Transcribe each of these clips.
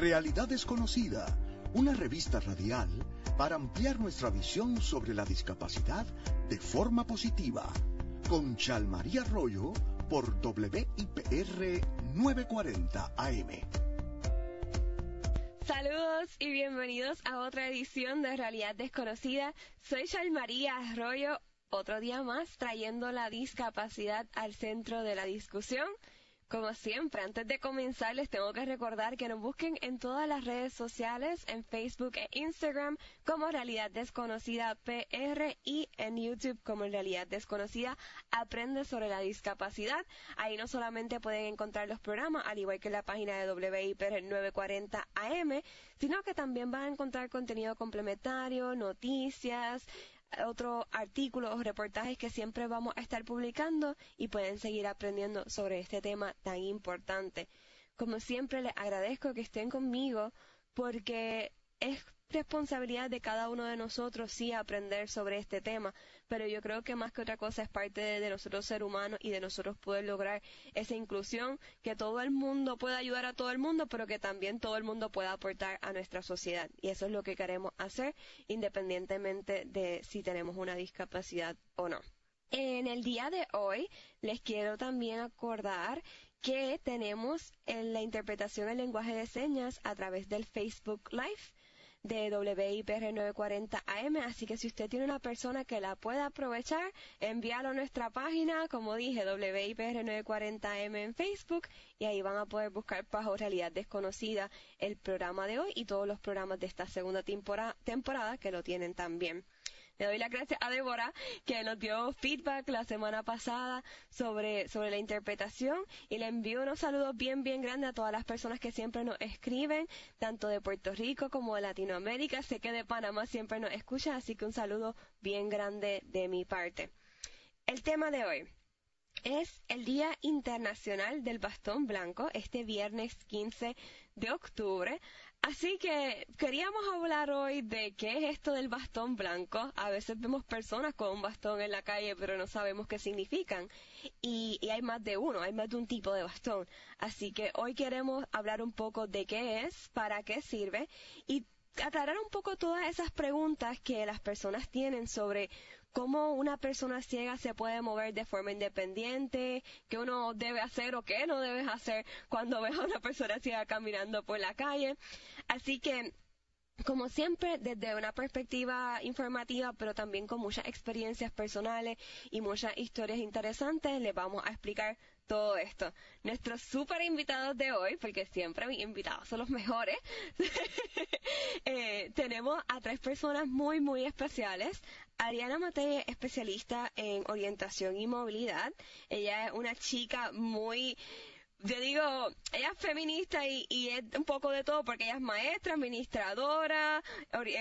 Realidad Desconocida, una revista radial para ampliar nuestra visión sobre la discapacidad de forma positiva. Con Chalmaría Arroyo por WIPR 940 AM. Saludos y bienvenidos a otra edición de Realidad Desconocida. Soy Chalmaría Arroyo, otro día más trayendo la discapacidad al centro de la discusión. Como siempre, antes de comenzar les tengo que recordar que nos busquen en todas las redes sociales, en Facebook e Instagram como Realidad Desconocida PR y en YouTube como Realidad Desconocida Aprende sobre la discapacidad. Ahí no solamente pueden encontrar los programas, al igual que la página de WIPR 940 AM, sino que también van a encontrar contenido complementario, noticias, otros artículos o reportajes que siempre vamos a estar publicando y pueden seguir aprendiendo sobre este tema tan importante. Como siempre les agradezco que estén conmigo porque es responsabilidad de cada uno de nosotros sí aprender sobre este tema, pero yo creo que más que otra cosa es parte de, nosotros ser humanos y de nosotros poder lograr esa inclusión, que todo el mundo pueda ayudar a todo el mundo, pero que también todo el mundo pueda aportar a nuestra sociedad. Y eso es lo que queremos hacer independientemente de si tenemos una discapacidad o no. En el día de hoy les quiero también acordar que tenemos en la interpretación del lenguaje de señas a través del Facebook Live de WIPR 940 AM, así que si usted tiene una persona que la pueda aprovechar, envíalo a nuestra página, como dije, WIPR 940 AM en Facebook, y ahí van a poder buscar bajo realidad desconocida el programa de hoy y todos los programas de esta segunda temporada que lo tienen también. Le doy las gracias a Débora que nos dio feedback la semana pasada sobre, sobre la interpretación y le envío unos saludos bien, bien grandes a todas las personas que siempre nos escriben, tanto de Puerto Rico como de Latinoamérica. Sé que de Panamá siempre nos escuchan, así que un saludo bien grande de mi parte. El tema de hoy es el Día Internacional del Bastón Blanco, este viernes 15 de octubre. Así que queríamos hablar hoy de qué es esto del bastón blanco. A veces vemos personas con un bastón en la calle, pero no sabemos qué significan. Y, hay más de uno, hay más de un tipo de bastón. Así que hoy queremos hablar un poco de qué es, para qué sirve y aclarar un poco todas esas preguntas que las personas tienen sobre cómo una persona ciega se puede mover de forma independiente, qué uno debe hacer o qué no debes hacer cuando ves a una persona ciega caminando por la calle. Así que como siempre, desde una perspectiva informativa, pero también con muchas experiencias personales y muchas historias interesantes, les vamos a explicar todo esto. Nuestros super invitados de hoy, porque siempre mis invitados son los mejores, eh, tenemos a tres personas muy, muy especiales. Ariana Matei especialista en orientación y movilidad. Ella es una chica muy yo digo, ella es feminista y, es un poco de todo porque ella es maestra, administradora,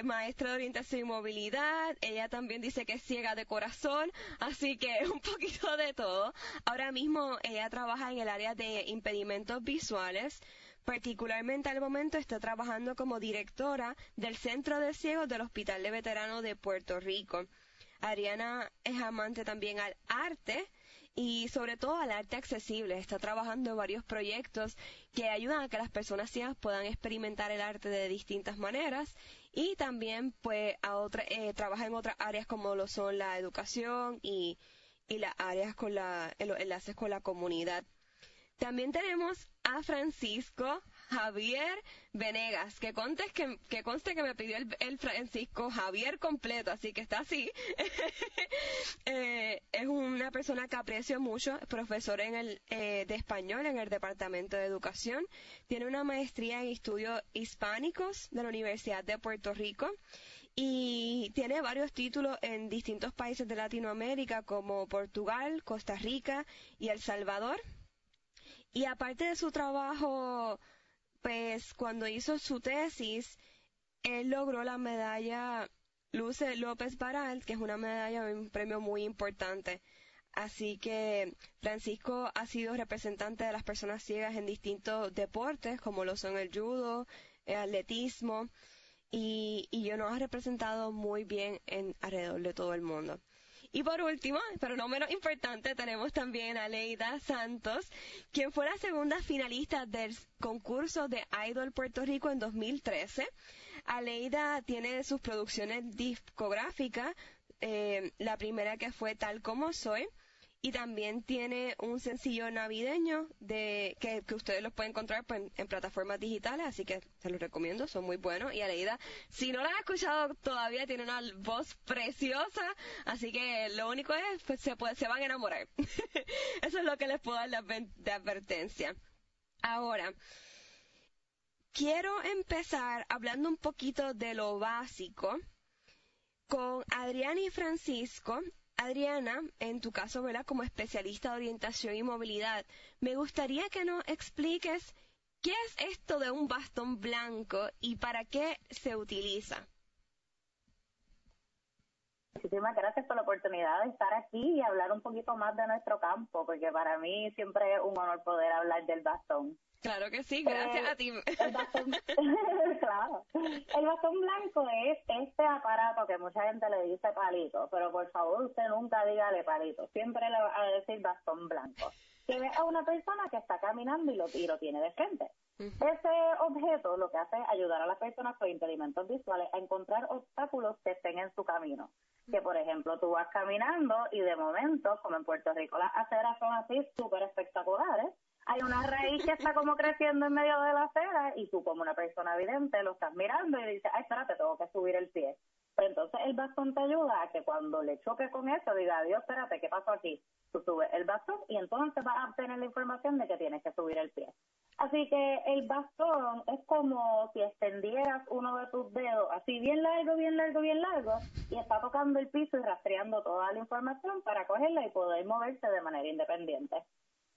maestra de orientación y movilidad, ella también dice que es ciega de corazón, así que es un poquito de todo. Ahora mismo ella trabaja en el área de impedimentos visuales, particularmente al momento está trabajando como directora del Centro de Ciegos del Hospital de Veteranos de Puerto Rico. Ariana es amante también al arte, y sobre todo al arte accesible. Está trabajando en varios proyectos que ayudan a que las personas ciegas puedan experimentar el arte de distintas maneras y también pues a otra, eh, trabaja en otras áreas como lo son la educación y, y las áreas con la, los enlaces con la comunidad. También tenemos a Francisco Javier Venegas, que conste que, que, conste que me pidió el, Francisco Javier completo, así que está así. Eh, es una persona que aprecio mucho, profesor en el, eh, de español en el Departamento de Educación, tiene una maestría en estudios hispánicos de la Universidad de Puerto Rico y tiene varios títulos en distintos países de Latinoamérica como Portugal, Costa Rica y El Salvador. Y aparte de su trabajo pues cuando hizo su tesis, él logró la medalla Luce López Baral, que es una medalla, un premio muy importante. Así que Francisco ha sido representante de las personas ciegas en distintos deportes, como lo son el judo, el atletismo, y, y yo nos ha representado muy bien en alrededor de todo el mundo. Y por último, pero no menos importante, tenemos también a Leida Santos, quien fue la segunda finalista del concurso de Idol Puerto Rico en 2013. Aleida tiene sus producciones discográficas, eh, la primera que fue Tal como Soy, y también tiene un sencillo navideño de que, ustedes los pueden encontrar pues, en, plataformas digitales, así que se los recomiendo, son muy buenos. Y Aleida, si no la has escuchado todavía, tiene una voz preciosa, así que lo único es, pues se, puede, se van a enamorar. Eso es lo que les puedo dar de advertencia. Ahora, quiero empezar hablando un poquito de lo básico con Adriana y Francisco Adriana, en tu caso, ¿verdad? Como especialista de orientación y movilidad, me gustaría que nos expliques qué es esto de un bastón blanco y para qué se utiliza. Muchísimas gracias por la oportunidad de estar aquí y hablar un poquito más de nuestro campo, porque para mí siempre es un honor poder hablar del bastón. Claro que sí, gracias a ti. El bastón, claro. El bastón blanco es este aparato que mucha gente le dice palito, pero por favor usted nunca dígale palito, siempre le va a decir bastón blanco. Que ve a una persona que está caminando y lo, y lo tiene de frente. Ese objeto lo que hace es ayudar a las personas con impedimentos visuales a encontrar obstáculos que estén en su camino. Que, por ejemplo, tú vas caminando y de momento, como en Puerto Rico, las aceras son así súper espectaculares, hay una raíz que está como creciendo en medio de la acera y tú como una persona evidente lo estás mirando y dices, ay, espérate, tengo que subir el pie. Pero entonces el bastón te ayuda a que cuando le choque con eso diga, Dios, espérate, ¿qué pasó aquí? Tú subes el bastón y entonces vas a obtener la información de que tienes que subir el pie. Así que el bastón es como si extendieras uno de tus dedos, así bien largo, bien largo, bien largo, y está tocando el piso y rastreando toda la información para cogerla y poder moverse de manera independiente.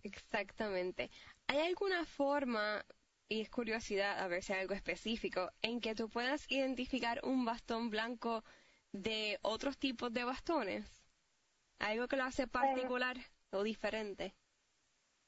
Exactamente. ¿Hay alguna forma, y es curiosidad a ver si hay algo específico, en que tú puedas identificar un bastón blanco de otros tipos de bastones? ¿Algo que lo hace particular o diferente?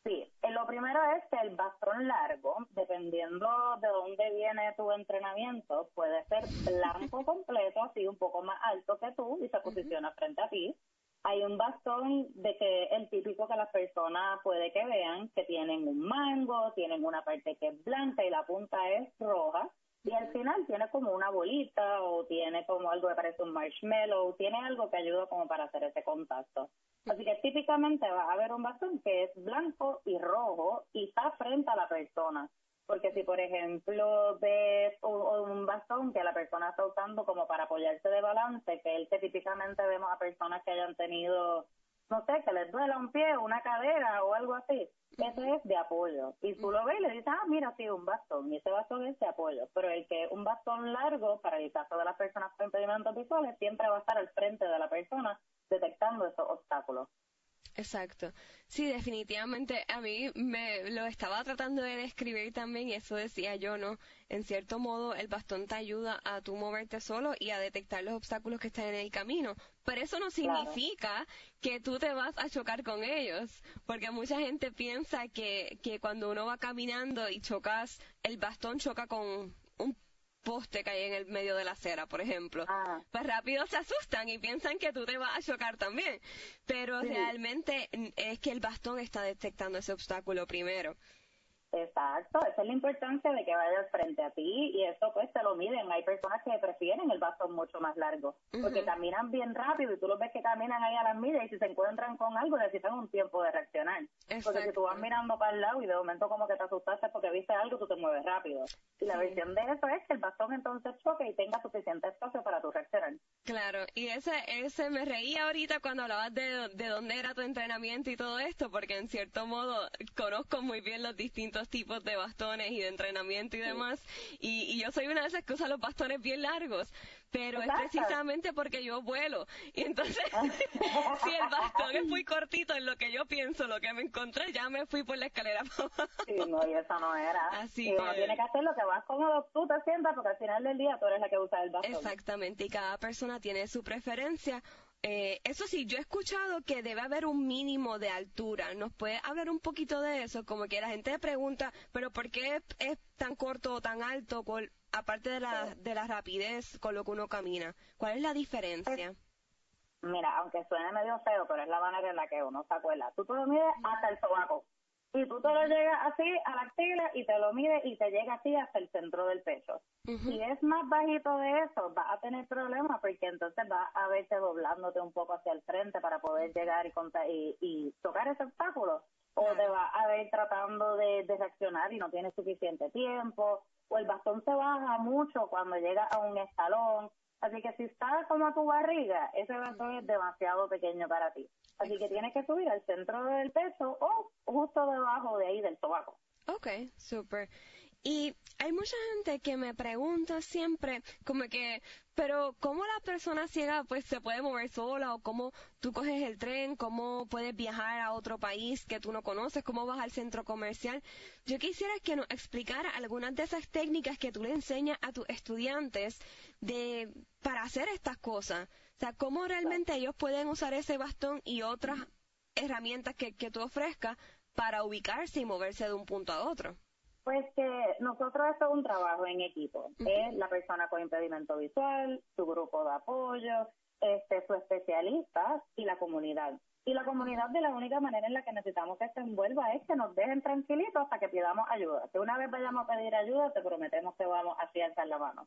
Sí, eh, lo primero es que el bastón largo, dependiendo de dónde viene tu entrenamiento, puede ser blanco completo, así un poco más alto que tú y se posiciona frente a ti. Hay un bastón de que el típico que las personas puede que vean, que tienen un mango, tienen una parte que es blanca y la punta es roja, y al final tiene como una bolita o tiene como algo que parece un marshmallow, tiene algo que ayuda como para hacer ese contacto. Así que típicamente va a haber un bastón que es blanco y rojo y está frente a la persona. Porque si, por ejemplo, ves un, bastón que la persona está usando como para apoyarse de balance, que es que típicamente vemos a personas que hayan tenido, no sé, que les duela un pie, una cadera o algo así, ese es de apoyo. Y tú lo ves y le dices, ah, mira, sí, un bastón. Y ese bastón es de apoyo. Pero el que un bastón largo, para el caso de las personas con impedimentos visuales, siempre va a estar al frente de la persona detectando esos obstáculos. Exacto. Sí, definitivamente a mí me lo estaba tratando de describir también y eso decía yo, ¿no? En cierto modo el bastón te ayuda a tú moverte solo y a detectar los obstáculos que están en el camino. Pero eso no significa que tú te vas a chocar con ellos, porque mucha gente piensa que, que cuando uno va caminando y chocas, el bastón choca con un poste que hay en el medio de la acera, por ejemplo, ah. pues rápido se asustan y piensan que tú te vas a chocar también. Pero realmente es que el bastón está detectando ese obstáculo primero. Exacto, esa es la importancia de que vayas frente a ti y eso pues te lo miden. Hay personas que prefieren el bastón mucho más largo porque caminan bien rápido y tú los ves que caminan ahí a las millas y si se encuentran con algo necesitan un tiempo de reaccionar. Porque si tú vas mirando para el lado y de momento como que te asustaste porque viste algo, tú te mueves rápido. Y la versión de eso es que el bastón entonces choque y tenga suficiente espacio para tu reaccionar. Claro, y ese, ese me reía ahorita cuando hablabas de, de dónde era tu entrenamiento y todo esto porque en cierto modo conozco muy bien los distintos tipos de bastones y de entrenamiento y demás. Y, yo soy una de esas que usa los bastones bien largos, pero es precisamente porque yo vuelo. Y entonces, si el bastón es muy cortito en lo que yo pienso, lo que me encontré, ya me fui por la escalera Sí, no, y eso no era. Así y uno tiene que hacer lo que vas cómodo tú te sientas, porque al final del día tú eres la que usa el bastón. Exactamente, y cada persona tiene su preferencia. Eh, eso sí, yo he escuchado que debe haber un mínimo de altura. ¿Nos puede hablar un poquito de eso? Como que la gente pregunta, pero ¿por qué es tan corto o tan alto, aparte de la, de la rapidez con lo que uno camina? ¿Cuál es la diferencia? mira, aunque suene medio feo, pero es la manera en la que uno se acuerda. Tú te lo mides hasta el sobaco. Y tú te lo llegas así a la axila y te lo mides y te llega así hasta el centro del pecho. Si es más bajito de eso, vas a tener problemas porque entonces vas a verte doblándote un poco hacia el frente para poder llegar y, y, y tocar ese obstáculo. O te vas a ver tratando de, de reaccionar y no tienes suficiente tiempo. O el bastón se baja mucho cuando llega a un escalón Así que si está como tu barriga, ese bastón es demasiado pequeño para ti. Así que tienes que subir al centro del peso o justo debajo de ahí del sobaco. Ok, super. Y hay mucha gente que me pregunta siempre, como que, pero ¿cómo la persona ciega pues se puede mover sola o cómo tú coges el tren, cómo puedes viajar a otro país que tú no conoces, cómo vas al centro comercial? Yo quisiera que nos explicara algunas de esas técnicas que tú le enseñas a tus estudiantes de para hacer estas cosas. O sea, cómo realmente ellos pueden usar ese bastón y otras herramientas que, que tú ofrezcas para ubicarse y moverse de un punto a otro. Pues que nosotros esto es un trabajo en equipo. Es la persona con impedimento visual, su grupo de apoyo, este, su especialista y la comunidad. Y la comunidad de la única manera en la que necesitamos que se envuelva es que nos dejen tranquilitos hasta que pidamos ayuda. Si una vez vayamos a pedir ayuda, te prometemos que vamos a alzar la mano.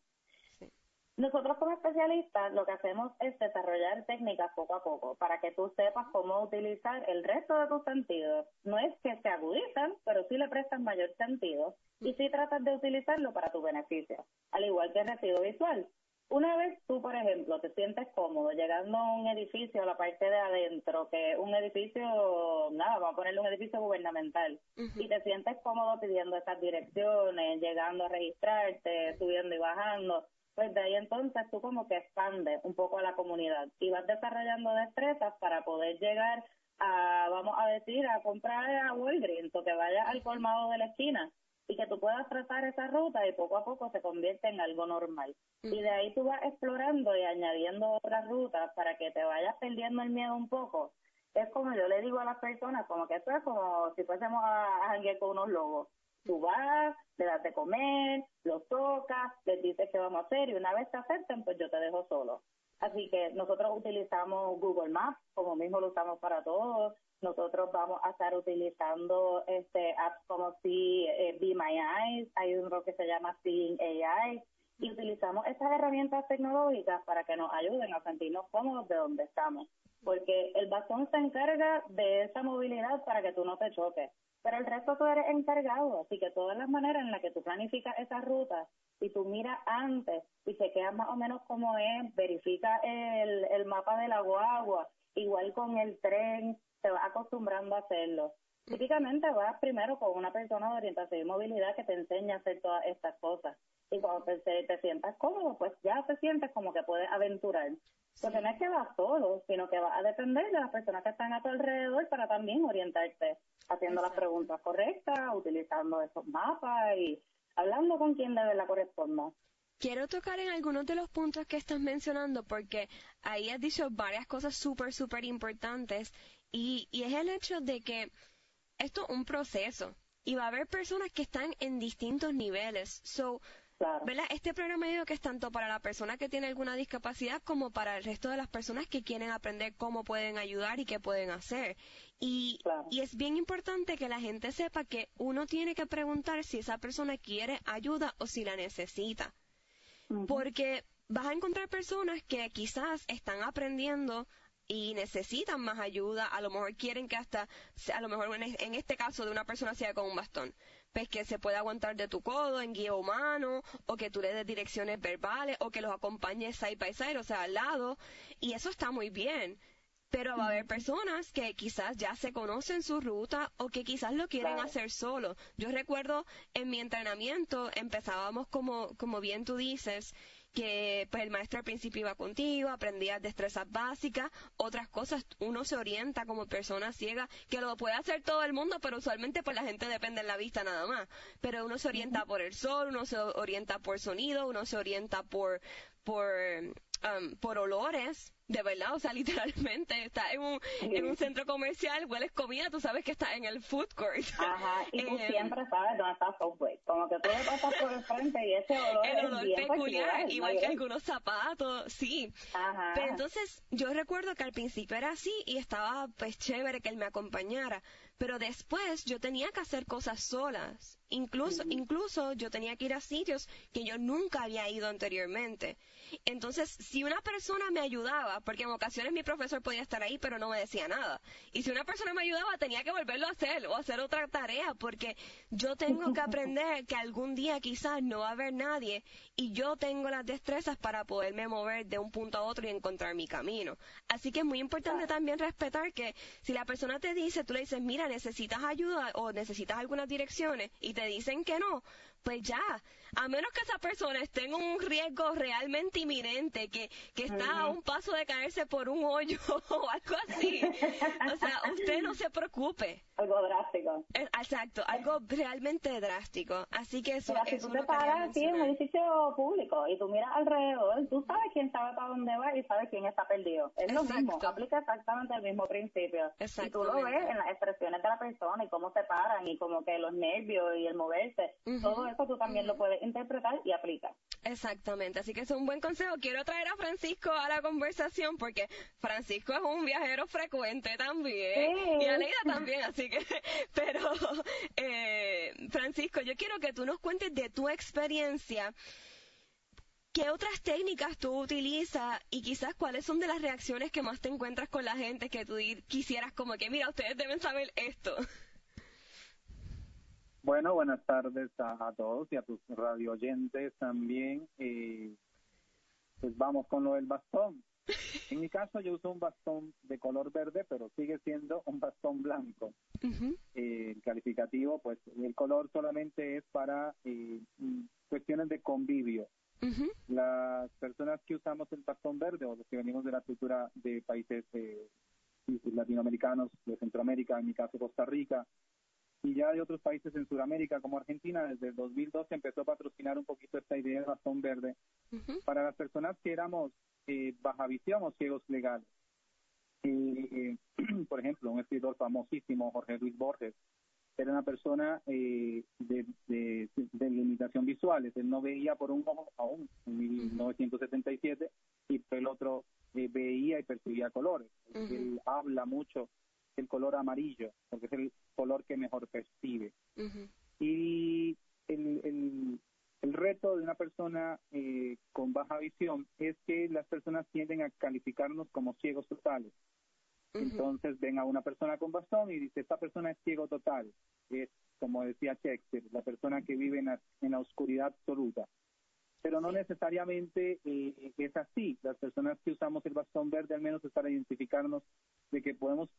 Nosotros como especialistas lo que hacemos es desarrollar técnicas poco a poco para que tú sepas cómo utilizar el resto de tus sentidos. No es que se agudizan, pero sí le prestan mayor sentido y sí tratas de utilizarlo para tu beneficio, al igual que el residuo visual. Una vez tú, por ejemplo, te sientes cómodo llegando a un edificio, a la parte de adentro, que un edificio, nada, vamos a ponerle un edificio gubernamental, y te sientes cómodo pidiendo esas direcciones, llegando a registrarte, subiendo y bajando, pues de ahí entonces tú como que expandes un poco a la comunidad y vas desarrollando destrezas para poder llegar a, vamos a decir, a comprar a Walgreens o que vayas al colmado de la esquina y que tú puedas trazar esa ruta y poco a poco se convierte en algo normal. Y de ahí tú vas explorando y añadiendo otras rutas para que te vayas perdiendo el miedo un poco. Es como yo le digo a las personas, como que esto es como si fuésemos a, a con unos lobos Tú vas, le das de comer, los tocas, les dices qué vamos a hacer y una vez te acepten, pues yo te dejo solo. Así que nosotros utilizamos Google Maps, como mismo lo usamos para todos. Nosotros vamos a estar utilizando este apps como si eh, Be My Eyes, hay uno que se llama Seeing AI, y utilizamos estas herramientas tecnológicas para que nos ayuden a sentirnos cómodos de donde estamos. Porque el bastón se encarga de esa movilidad para que tú no te choques pero el resto tú eres encargado, así que todas las maneras en las que tú planificas esas rutas y tú miras antes y chequeas más o menos cómo es, verifica el, el mapa de la guagua, igual con el tren, te vas acostumbrando a hacerlo. Típicamente vas primero con una persona de orientación y movilidad que te enseña a hacer todas estas cosas. Y cuando te, te sientas cómodo, pues ya te sientes como que puedes aventurar. Porque no es que vas solo, sino que vas a depender de las personas que están a tu alrededor para también orientarte, haciendo las preguntas correctas, utilizando esos mapas y hablando con quien debe la corresponda. Quiero tocar en algunos de los puntos que estás mencionando porque ahí has dicho varias cosas súper, súper importantes y, y es el hecho de que esto es un proceso y va a haber personas que están en distintos niveles. So, este programa digo que es tanto para la persona que tiene alguna discapacidad como para el resto de las personas que quieren aprender cómo pueden ayudar y qué pueden hacer. Y, y es bien importante que la gente sepa que uno tiene que preguntar si esa persona quiere ayuda o si la necesita. Porque vas a encontrar personas que quizás están aprendiendo y necesitan más ayuda, a lo mejor quieren que hasta, a lo mejor en, este caso de una persona sea con un bastón, pues que se pueda aguantar de tu codo en guía humano, o que tú le des direcciones verbales, o que los acompañes side by side, o sea, al lado, y eso está muy bien. Pero va a haber personas que quizás ya se conocen su ruta o que quizás lo quieren hacer solo. Yo recuerdo en mi entrenamiento empezábamos como, como bien tú dices, que pues el maestro al principio iba contigo, aprendías destrezas básicas, otras cosas, uno se orienta como persona ciega, que lo puede hacer todo el mundo, pero usualmente pues la gente depende de la vista nada más. Pero uno se orienta por el sol, uno se orienta por sonido, uno se orienta por, por, um, por olores, de verdad, o sea, literalmente, está en un, en un centro comercial, hueles comida, tú sabes que está en el food court. Ajá, y tú eh, siempre sabes dónde está Subway, como que tú le pasas por el frente y ese olor El olor es bien peculiar, igual que algunos zapatos, sí. Ajá. Pero entonces, yo recuerdo que al principio era así y estaba pues chévere que él me acompañara, pero después yo tenía que hacer cosas solas. Incluso, incluso yo tenía que ir a sitios que yo nunca había ido anteriormente. Entonces, si una persona me ayudaba, porque en ocasiones mi profesor podía estar ahí, pero no me decía nada. Y si una persona me ayudaba, tenía que volverlo a hacer o hacer otra tarea, porque yo tengo que aprender que algún día quizás no va a haber nadie y yo tengo las destrezas para poderme mover de un punto a otro y encontrar mi camino. Así que es muy importante también respetar que si la persona te dice, tú le dices, mira, necesitas ayuda o necesitas algunas direcciones y te dicen que no, pues ya, a menos que esa persona esté en un riesgo realmente inminente, que, que está a un paso de caerse por un hoyo o algo así. O sea, usted no se preocupe. Algo drástico. Eh, exacto, algo realmente drástico. Así que eso, Mira, si tú te paras aquí en un edificio público y tú miras alrededor, tú sabes quién sabe para dónde va y sabes quién está perdido. Es lo mismo, aplica exactamente el mismo principio. Y tú lo ves en las expresiones de la persona y cómo se paran y como que los nervios y el moverse. Todo eso tú también lo puedes interpretar y aplicar. Exactamente, así que es un buen consejo. Quiero traer a Francisco a la conversación porque Francisco es un viajero frecuente también y Aleida también, así que, pero eh, Francisco, yo quiero que tú nos cuentes de tu experiencia. ¿Qué otras técnicas tú utilizas y quizás cuáles son de las reacciones que más te encuentras con la gente que tú quisieras como que, mira, ustedes deben saber esto? Bueno, buenas tardes a, todos y a tus radio oyentes también. Eh, pues vamos con lo del bastón. En mi caso yo uso un bastón de color verde, pero sigue siendo un bastón blanco. Eh, el calificativo, pues el color solamente es para eh, cuestiones de convivio. Las personas que usamos el bastón verde o los que venimos de la cultura de países latinoamericanos, de Centroamérica, en mi caso Costa Rica, y ya hay otros países en Sudamérica como Argentina desde el 2012 empezó a patrocinar un poquito esta idea de bastón verde para las personas que éramos eh, baja visión o ciegos legales. Eh, por ejemplo, un escritor famosísimo, Jorge Luis Borges, era una persona eh, de, de, limitación visual, él no veía por un ojo aún en 1977 y por el otro eh, veía y percibía colores. Él habla mucho el color amarillo, porque es el color que mejor percibe. Y el, el, el, reto de una persona eh, con baja visión es que las personas tienden a calificarnos como ciegos totales. Entonces ven a una persona con bastón y dice, esta persona es ciego total. Es, como decía Shakespeare, la persona que vive en la, en la oscuridad absoluta pero no necesariamente eh, es así. Las personas que usamos el bastón verde al menos es para identificarnos de que podemos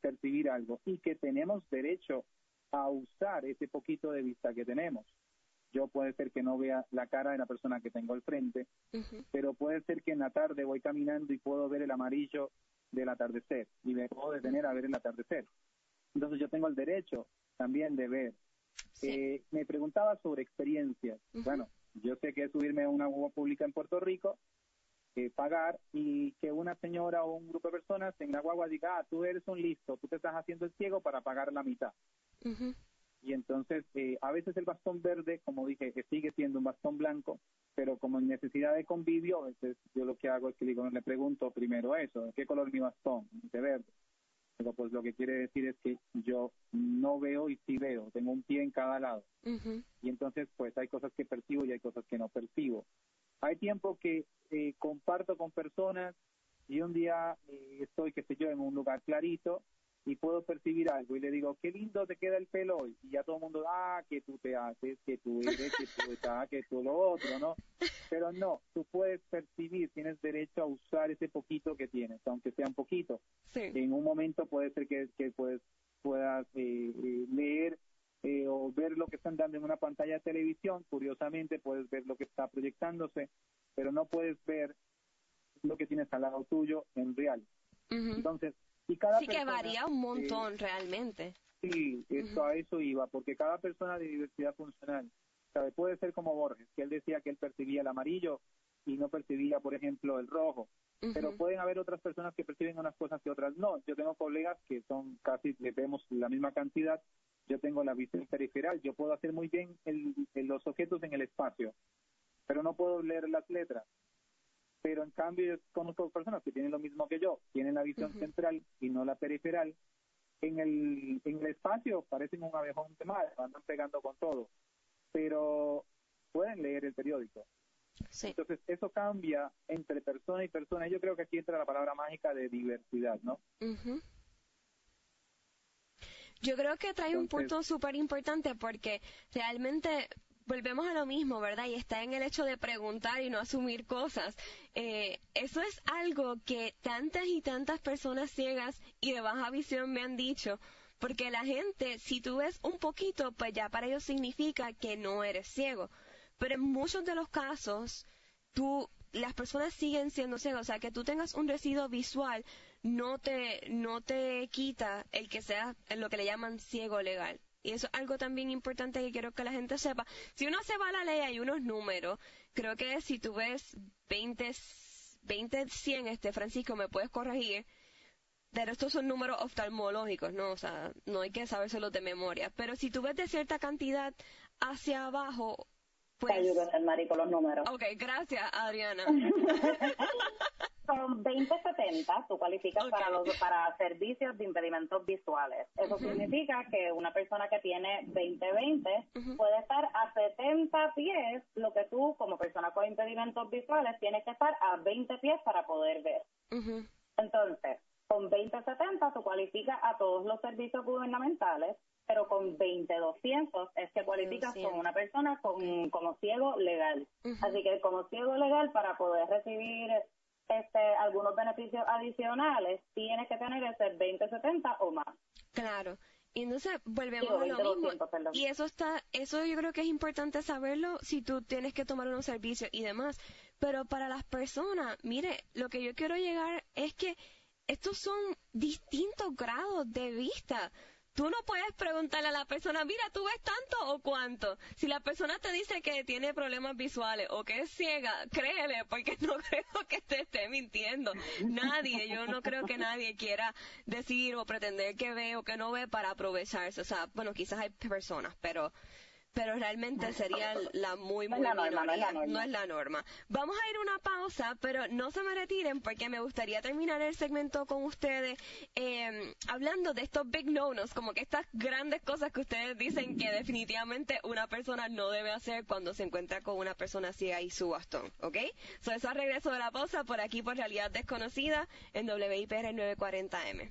percibir algo y que tenemos derecho a usar ese poquito de vista que tenemos. Yo puede ser que no vea la cara de la persona que tengo al frente, pero puede ser que en la tarde voy caminando y puedo ver el amarillo del atardecer y me puedo detener a ver el atardecer. Entonces yo tengo el derecho también de ver. Eh, me preguntaba sobre experiencias. Bueno, yo sé que es subirme a una guagua pública en Puerto Rico, eh, pagar y que una señora o un grupo de personas en la guagua diga, ah, tú eres un listo, tú te estás haciendo el ciego para pagar la mitad. Y entonces, eh, a veces el bastón verde, como dije, que sigue siendo un bastón blanco, pero como en necesidad de convivio, a veces yo lo que hago es que digo, le pregunto primero eso, ¿qué color mi bastón? De verde pero pues lo que quiere decir es que yo no veo y sí veo, tengo un pie en cada lado. Y entonces pues hay cosas que percibo y hay cosas que no percibo. Hay tiempo que eh, comparto con personas y un día eh, estoy, qué sé yo, en un lugar clarito y puedo percibir algo y le digo, qué lindo te queda el pelo hoy. Y ya todo el mundo, ah, que tú te haces, que tú eres, que tú estás, que tú lo otro, ¿no? Pero no, tú puedes percibir, tienes derecho a usar ese poquito que tienes, aunque sea un poquito. En un momento puede ser que, que puedes, puedas eh, eh, leer eh, o ver lo que están dando en una pantalla de televisión, curiosamente puedes ver lo que está proyectándose, pero no puedes ver lo que tienes al lado tuyo en real. Entonces, sí que varía un montón realmente. Sí, a eso iba, porque cada persona de diversidad funcional, ¿sabe? puede ser como Borges, que él decía que él percibía el amarillo y no percibía, por ejemplo, el rojo. Pero pueden haber otras personas que perciben unas cosas que otras no. Yo tengo colegas que son casi, le vemos la misma cantidad. Yo tengo la visión periferal. Yo puedo hacer muy bien los objetos en el espacio, pero no puedo leer las letras. Pero en cambio, yo conozco personas que tienen lo mismo que yo, tienen la visión central y no la periferal. En el, en el espacio parecen un abejón de madre, andan pegando con todo. Pero pueden leer el periódico. Entonces, eso cambia entre persona y persona. Yo creo que aquí entra la palabra mágica de diversidad, ¿no? Yo creo que trae un punto súper importante porque realmente volvemos a lo mismo, ¿verdad? Y está en el hecho de preguntar y no asumir cosas. Eh, eso es algo que tantas y tantas personas ciegas y de baja visión me han dicho. Porque la gente, si tú ves un poquito, pues ya para ellos significa que no eres ciego. Pero en muchos de los casos, tú, las personas siguen siendo ciegas. O sea, que tú tengas un residuo visual no te, no te quita el que sea lo que le llaman ciego legal. Y eso es algo también importante que quiero que la gente sepa. Si uno se va a la ley, hay unos números. Creo que si tú ves 20, 20 100, este, Francisco, me puedes corregir. Pero estos son números oftalmológicos, ¿no? O sea, no hay que sabérselos de memoria. Pero si tú ves de cierta cantidad hacia abajo, pues... Te ayudo a con los números. Ok, gracias, Adriana. Con 2070 tú cualificas para los para servicios de impedimentos visuales. Eso significa que una persona que tiene 2020 puede estar a 70 pies, lo que tú como persona con impedimentos visuales tienes que estar a 20 pies para poder ver. Entonces, con 2070 tú cualificas a todos los servicios gubernamentales pero con 20-200 es que cualificas como una persona con, como ciego legal. Así que como ciego legal, para poder recibir este, algunos beneficios adicionales, tienes que tener ese 20-70 o más. Claro. Y entonces volvemos a lo mismo. y eso está, eso yo creo que es importante saberlo si tú tienes que tomar unos servicios y demás. Pero para las personas, mire, lo que yo quiero llegar es que estos son distintos grados de vista. Tú no puedes preguntarle a la persona, mira, ¿tú ves tanto o cuánto? Si la persona te dice que tiene problemas visuales o que es ciega, créele, porque no creo que te esté mintiendo. Nadie, yo no creo que nadie quiera decir o pretender que ve o que no ve para aprovecharse. O sea, bueno, quizás hay personas, pero pero realmente sería la muy, muy no no es la norma. Vamos a ir a una pausa, pero no se me retiren porque me gustaría terminar el segmento con ustedes em, hablando de estos big no-nos, como que estas grandes cosas que ustedes dicen que definitivamente una persona no debe hacer cuando se encuentra con una persona ciega y su bastón, ¿ok? So, eso a regreso de la pausa por aquí por Realidad Desconocida en WIPR 940M.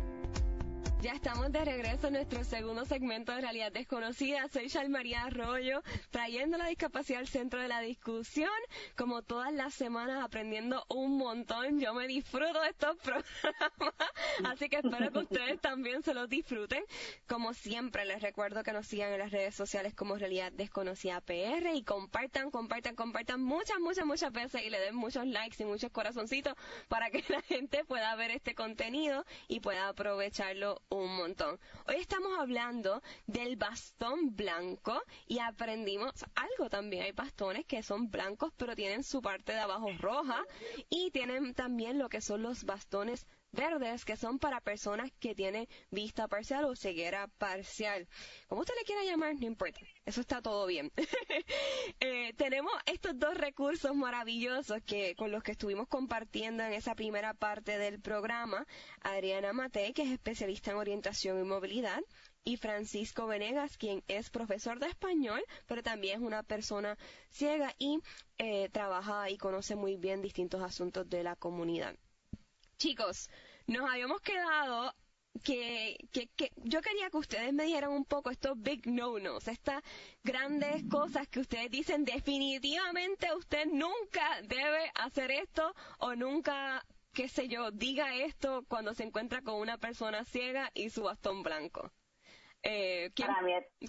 Ya estamos de regreso en nuestro segundo segmento de Realidad Desconocida. Soy María Arroyo, trayendo la discapacidad al centro de la discusión. Como todas las semanas, aprendiendo un montón. Yo me disfruto de estos programas, así que espero que ustedes también se los disfruten. Como siempre, les recuerdo que nos sigan en las redes sociales como Realidad Desconocida PR y compartan, compartan, compartan muchas, muchas, muchas veces y le den muchos likes y muchos corazoncitos para que la gente pueda ver este contenido y pueda aprovecharlo un montón. Hoy estamos hablando del bastón blanco y aprendimos algo también. Hay bastones que son blancos pero tienen su parte de abajo roja y tienen también lo que son los bastones verdes que son para personas que tienen vista parcial o ceguera parcial. Como usted le quiera llamar, no importa. Eso está todo bien. Eh, tenemos estos dos recursos maravillosos que con los que estuvimos compartiendo en esa primera parte del programa. Adriana Mate, que es especialista en orientación y movilidad, y Francisco Venegas, quien es profesor de español, pero también es una persona ciega y eh, trabaja y conoce muy bien distintos asuntos de la comunidad. Chicos, nos habíamos quedado que, que, que, yo quería que ustedes me dieran un poco estos big no-nos, estas grandes cosas que ustedes dicen definitivamente usted nunca debe hacer esto o nunca, qué sé yo, diga esto cuando se encuentra con una persona ciega y su bastón blanco. Eh, ¿quién,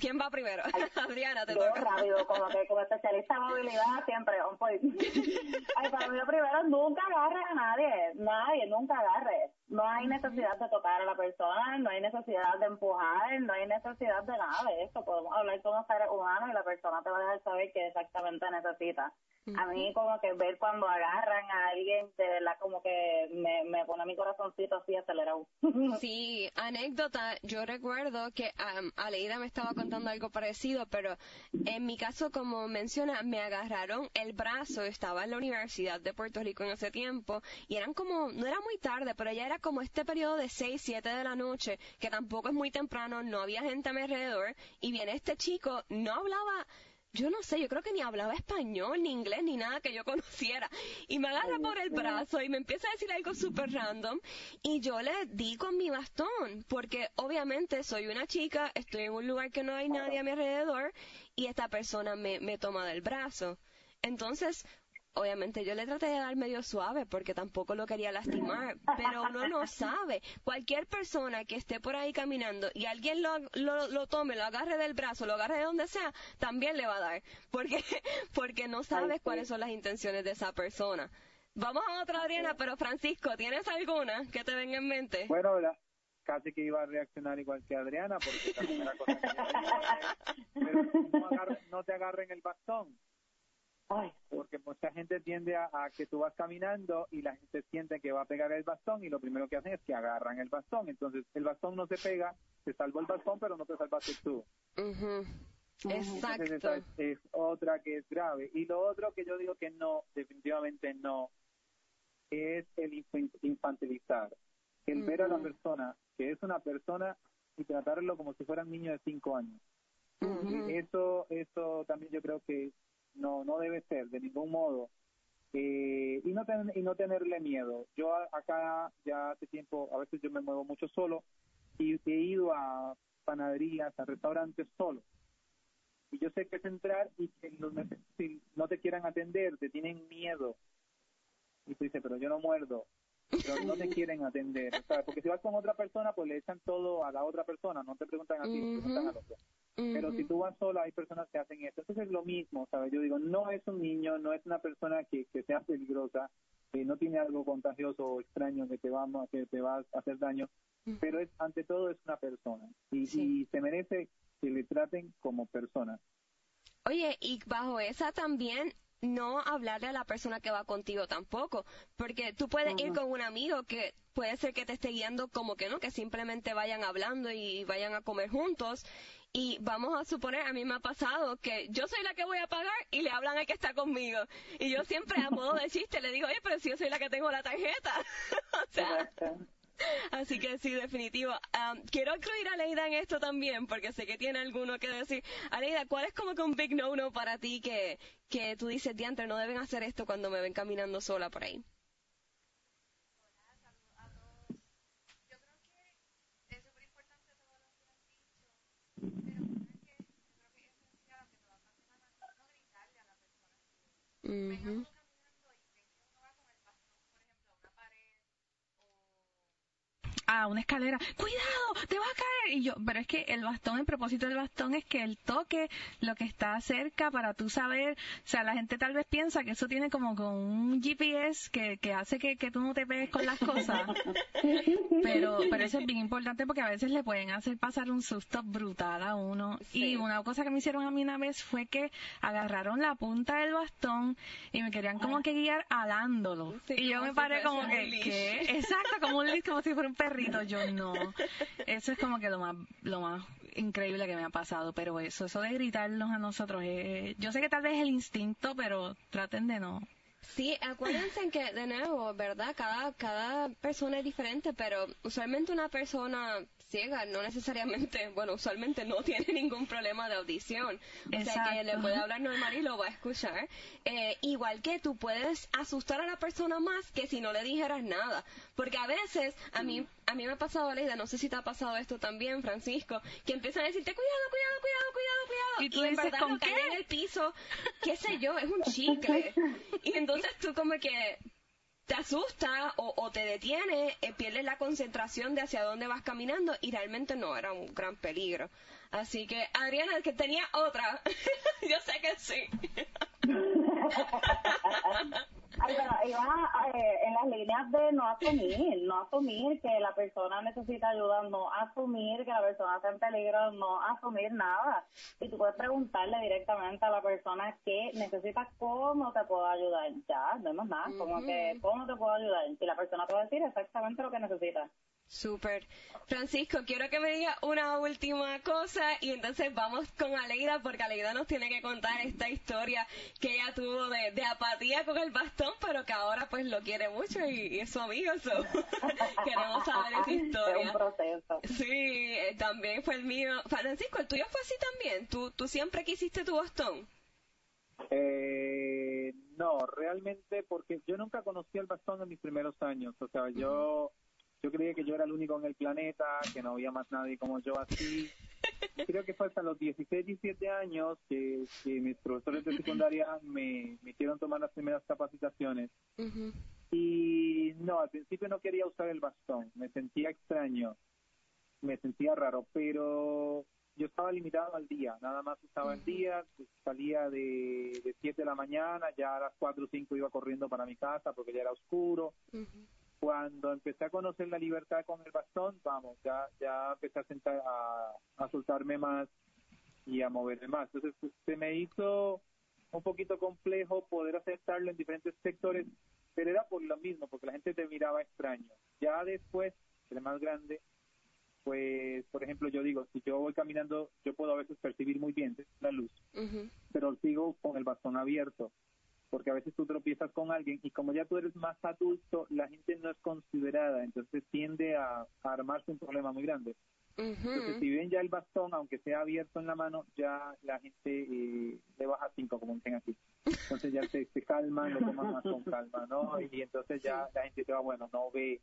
¿quién, va primero? Adriana, te yo toca. rápido, como que como especialista en movilidad siempre, Ay, para mí lo primero, nunca agarre a nadie, nadie, nunca agarre. No hay necesidad de tocar a la persona, no hay necesidad de empujar, no hay necesidad de nada de eso. Podemos hablar con los seres humanos y la persona te va a dejar saber qué exactamente necesita. A mí como que ver cuando agarran a alguien, de verdad como que me, me pone mi corazoncito así acelerado. Sí, anécdota, yo recuerdo que um, Aleida me estaba contando algo parecido, pero en mi caso, como menciona, me agarraron el brazo, estaba en la Universidad de Puerto Rico en ese tiempo, y eran como, no era muy tarde, pero ya era como este periodo de 6, 7 de la noche, que tampoco es muy temprano, no había gente a mi alrededor, y viene este chico, no hablaba yo no sé, yo creo que ni hablaba español, ni inglés, ni nada que yo conociera. Y me agarra por el brazo y me empieza a decir algo súper random. Y yo le di con mi bastón, porque obviamente soy una chica, estoy en un lugar que no hay nadie a mi alrededor, y esta persona me, me toma del brazo. Entonces, obviamente yo le traté de dar medio suave porque tampoco lo quería lastimar, pero uno no sabe. Cualquier persona que esté por ahí caminando y alguien lo, lo, tome, lo agarre del brazo, lo agarre de donde sea, también le va a dar, porque, porque no sabes cuáles son las intenciones de esa persona. Vamos a otra, Adriana, pero Francisco, ¿tienes alguna que te venga en mente? Bueno, casi que iba a reaccionar igual que Adriana, porque también era cosa Pero no, no te agarren el bastón porque mucha gente tiende a, que tú vas caminando y la gente siente que va a pegar el bastón y lo primero que hacen es que agarran el bastón. Entonces el bastón no se pega, se salvó el bastón, pero no te salvaste tú. Exacto. esa es, otra que es grave. Y lo otro que yo digo que no, definitivamente no, es el infantilizar. El ver a la persona que es una persona y tratarlo como si fuera un niño de cinco años. Eso, eso también yo creo que no, no debe ser de ningún modo. Eh, y, no y no tenerle miedo. Yo acá ya hace tiempo, a veces yo me muevo mucho solo y he ido a panaderías, a restaurantes solo. Y yo sé que es entrar y que si no te quieran atender, te tienen miedo. Y tú dices, pero yo no muerdo. Pero no te quieren atender. Porque si vas con otra persona, pues le echan todo a la otra persona, no te preguntan a ti, preguntan al otro. Pero si tú vas sola, hay personas que hacen esto. Entonces es lo mismo, ¿sabes? Yo digo, no es un niño, no es una persona que, que sea peligrosa, que no tiene algo contagioso o extraño que te va, que te va a hacer daño, pero es ante todo es una persona y, y se merece que le traten como persona. Oye, y bajo esa también no hablarle a la persona que va contigo tampoco, porque tú puedes ir con un amigo que puede ser que te esté guiando como que no, que simplemente vayan hablando y vayan a comer juntos y vamos a suponer, a mí me ha pasado que yo soy la que voy a pagar y le hablan al que está conmigo. Y yo siempre a modo de chiste le digo, oye, pero si yo soy la que tengo la tarjeta. o sea, Así que sí, definitivo. quiero incluir a Leida en esto también, porque sé que tiene alguno que decir. Aleida, ¿cuál es como que un big no-no para ti que, que tú dices, diantre, no deben hacer esto cuando me ven caminando sola por ahí? Uh a una escalera, cuidado, te va a caer. Y yo, pero es que el bastón, el propósito del bastón es que el toque lo que está cerca para tú saber, o sea, la gente tal vez piensa que eso tiene como con un GPS que, que hace que, que tú no te pegues con las cosas. pero, pero eso es bien importante porque a veces le pueden hacer pasar un susto brutal a uno. Y una cosa que me hicieron a mí una vez fue que agarraron la punta del bastón y me querían como que guiar alándolo. y yo me paré como que, ¿qué? Exacto, como un como si fuera un perrito yo no. Eso es como que lo más, lo más increíble que me ha pasado, pero eso, eso de gritarnos a nosotros, eh, yo sé que tal vez es el instinto, pero traten de no. Sí, acuérdense que, de nuevo, ¿verdad? Cada, cada persona es diferente, pero usualmente una persona ciega no necesariamente, bueno, usualmente no tiene ningún problema de audición. O sea que le puede hablar normal y lo va a escuchar. Eh, igual que tú puedes asustar a la persona más que si no le dijeras nada. Porque a veces, a mí, a mí me ha pasado, Leida, no sé si te ha pasado esto también, Francisco, que empiezan a decirte, cuidado, cuidado, cuidado, cuidado, cuidado. Y tú en verdad ¿con en el piso, qué sé yo, es un chicle. y entonces tú como que te asusta o, te detiene, eh, pierdes la concentración de hacia dónde vas caminando y realmente no era un gran peligro. Así que, Adriana, que tenía otra, yo sé que sí. Ay, pero iba eh, en las líneas de no asumir, no asumir que la persona necesita ayuda, no asumir que la persona está en peligro, no asumir nada. Y tú puedes preguntarle directamente a la persona que necesita cómo te puedo ayudar. Ya, no es más nada, como que cómo te puedo ayudar. Y la persona te va a decir exactamente lo que necesita. Super. Francisco, quiero que me diga una última cosa y entonces vamos con Aleida porque Aleida nos tiene que contar esta historia que ella tuvo de, apatía con el bastón, pero que ahora pues lo quiere mucho y, es su amigo. Queremos saber esa historia. un proceso. Sí, eh, también fue el mío. Francisco, ¿el tuyo fue así también? ¿Tú, tú siempre quisiste tu bastón? Eh, no, realmente porque yo nunca conocí el bastón en mis primeros años. O sea, yo yo creía que yo era el único en el planeta, que no había más nadie como yo así. Creo que fue hasta los 16, 17 años que, mis profesores de secundaria me, hicieron tomar las primeras capacitaciones. Y no, al principio no quería usar el bastón, me sentía extraño, me sentía raro, pero yo estaba limitado al día, nada más usaba el día, salía de, de 7 de la mañana, ya a las 4 o 5 iba corriendo para mi casa porque ya era oscuro cuando empecé a conocer la libertad con el bastón, vamos, ya ya empecé a, sentar, a, soltarme más y a moverme más. Entonces se me hizo un poquito complejo poder aceptarlo en diferentes sectores, pero era por lo mismo, porque la gente te miraba extraño. Ya después, el más grande, pues, por ejemplo, yo digo, si yo voy caminando, yo puedo a veces percibir muy bien la luz, pero sigo con el bastón abierto porque a veces tú tropiezas con alguien y como ya tú eres más adulto, la gente no es considerada, entonces tiende a, armarse un problema muy grande. Entonces, si ven ya el bastón, aunque sea abierto en la mano, ya la gente eh, le baja cinco, como dicen aquí. Entonces ya se, se calman, lo toman más con calma, ¿no? Y entonces ya la gente te va, bueno, no ve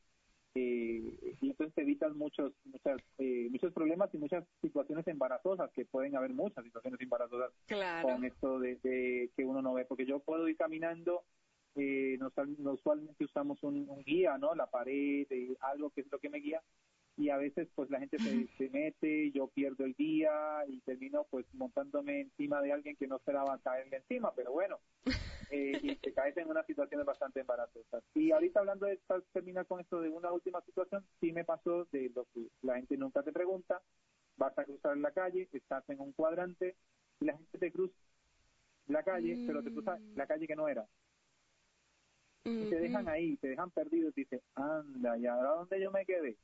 eh, y entonces te evitas muchos muchas, eh, muchos problemas y muchas situaciones embarazosas que pueden haber muchas situaciones embarazosas con esto de, que uno no ve porque yo puedo ir caminando eh, nos, usualmente usamos un, guía no la pared algo que es lo que me guía y a veces pues la gente se, se, mete, yo pierdo el día y termino pues montándome encima de alguien que no esperaba caerle encima, pero bueno, eh, y te caes en una situación bastante embarazosa. Y ahorita hablando de terminar con esto de una última situación, sí me pasó de lo que la gente nunca te pregunta, vas a cruzar la calle, estás en un cuadrante y la gente te cruza la calle, pero te cruza la calle que no era. Y te dejan ahí, te dejan perdido y dices, anda, ¿y ahora dónde yo me quedé?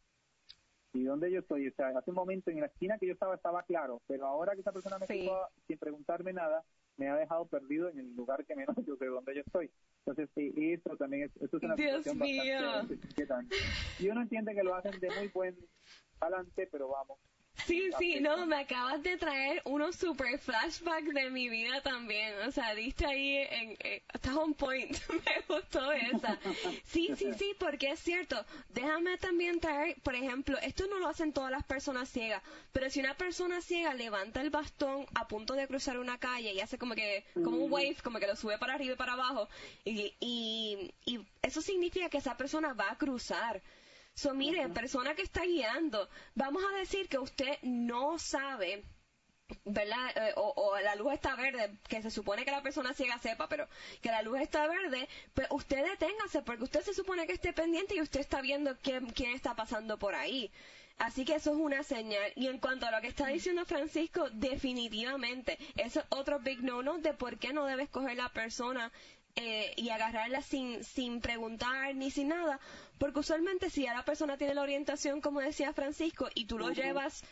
y dónde yo estoy. O sea, hace un momento en la esquina que yo estaba estaba claro, pero ahora que esa persona me sí. sin preguntarme nada, me ha dejado perdido en el lugar que menos yo sé dónde yo estoy. Entonces, eso también es, eso es una situación bastante Y uno entiende que lo hacen de muy buen talante, pero vamos, Sí, sí, no, me acabas de traer unos super flashbacks de mi vida también. O sea, diste ahí en, estás on point. me gustó esa. Sí, sí, sí, porque es cierto. Déjame también traer, por ejemplo, esto no lo hacen todas las personas ciegas, pero si una persona ciega levanta el bastón a punto de cruzar una calle y hace como que, como un wave, como que lo sube para arriba y para abajo, y, y, y eso significa que esa persona va a cruzar. So, mire, persona que está guiando, vamos a decir que usted no sabe ¿verdad? Eh, o, la luz está verde, que se supone que la persona ciega sepa, pero que la luz está verde, pues usted deténgase, porque usted se supone que esté pendiente y usted está viendo quién, quién está pasando por ahí. Así que eso es una señal. Y en cuanto a lo que está diciendo Francisco, definitivamente, eso es otro big no-no de por qué no debe escoger la persona eh, y agarrarla sin, sin preguntar ni sin nada, porque usualmente si ya la persona tiene la orientación, como decía Francisco, y tú lo llevas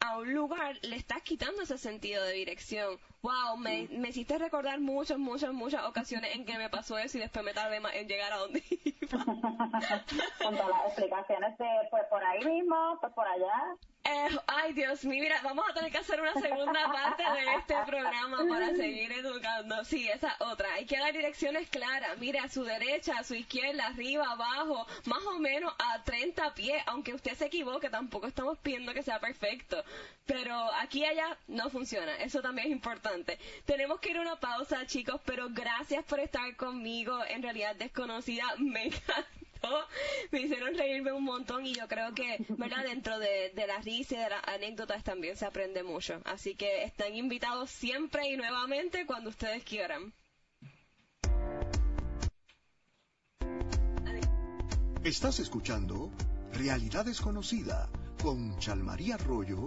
a un lugar, le estás quitando ese sentido de dirección. Wow, me, me hiciste recordar muchas, muchas, muchas ocasiones en que me pasó eso y después me tardé más en llegar a donde iba. Con todas las explicaciones de, pues por ahí mismo, pues por allá. Eh, ay, Dios mío, mira, vamos a tener que hacer una segunda parte de este programa para seguir educando. Sí, esa otra. Hay que dar direcciones claras. Mire, a su derecha, a su izquierda, arriba, abajo, más o menos a 30 pies. Aunque usted se equivoque, tampoco estamos pidiendo que sea perfecto. Pero aquí y allá no funciona. Eso también es importante. Tenemos que ir a una pausa, chicos, pero gracias por estar conmigo. En realidad desconocida, me encanta me hicieron reírme un montón y yo creo que, ¿verdad? Dentro de, la risa y de las anécdotas también se aprende mucho. Así que están invitados siempre y nuevamente cuando ustedes quieran. Estás escuchando Realidad Desconocida con Chalmaría Arroyo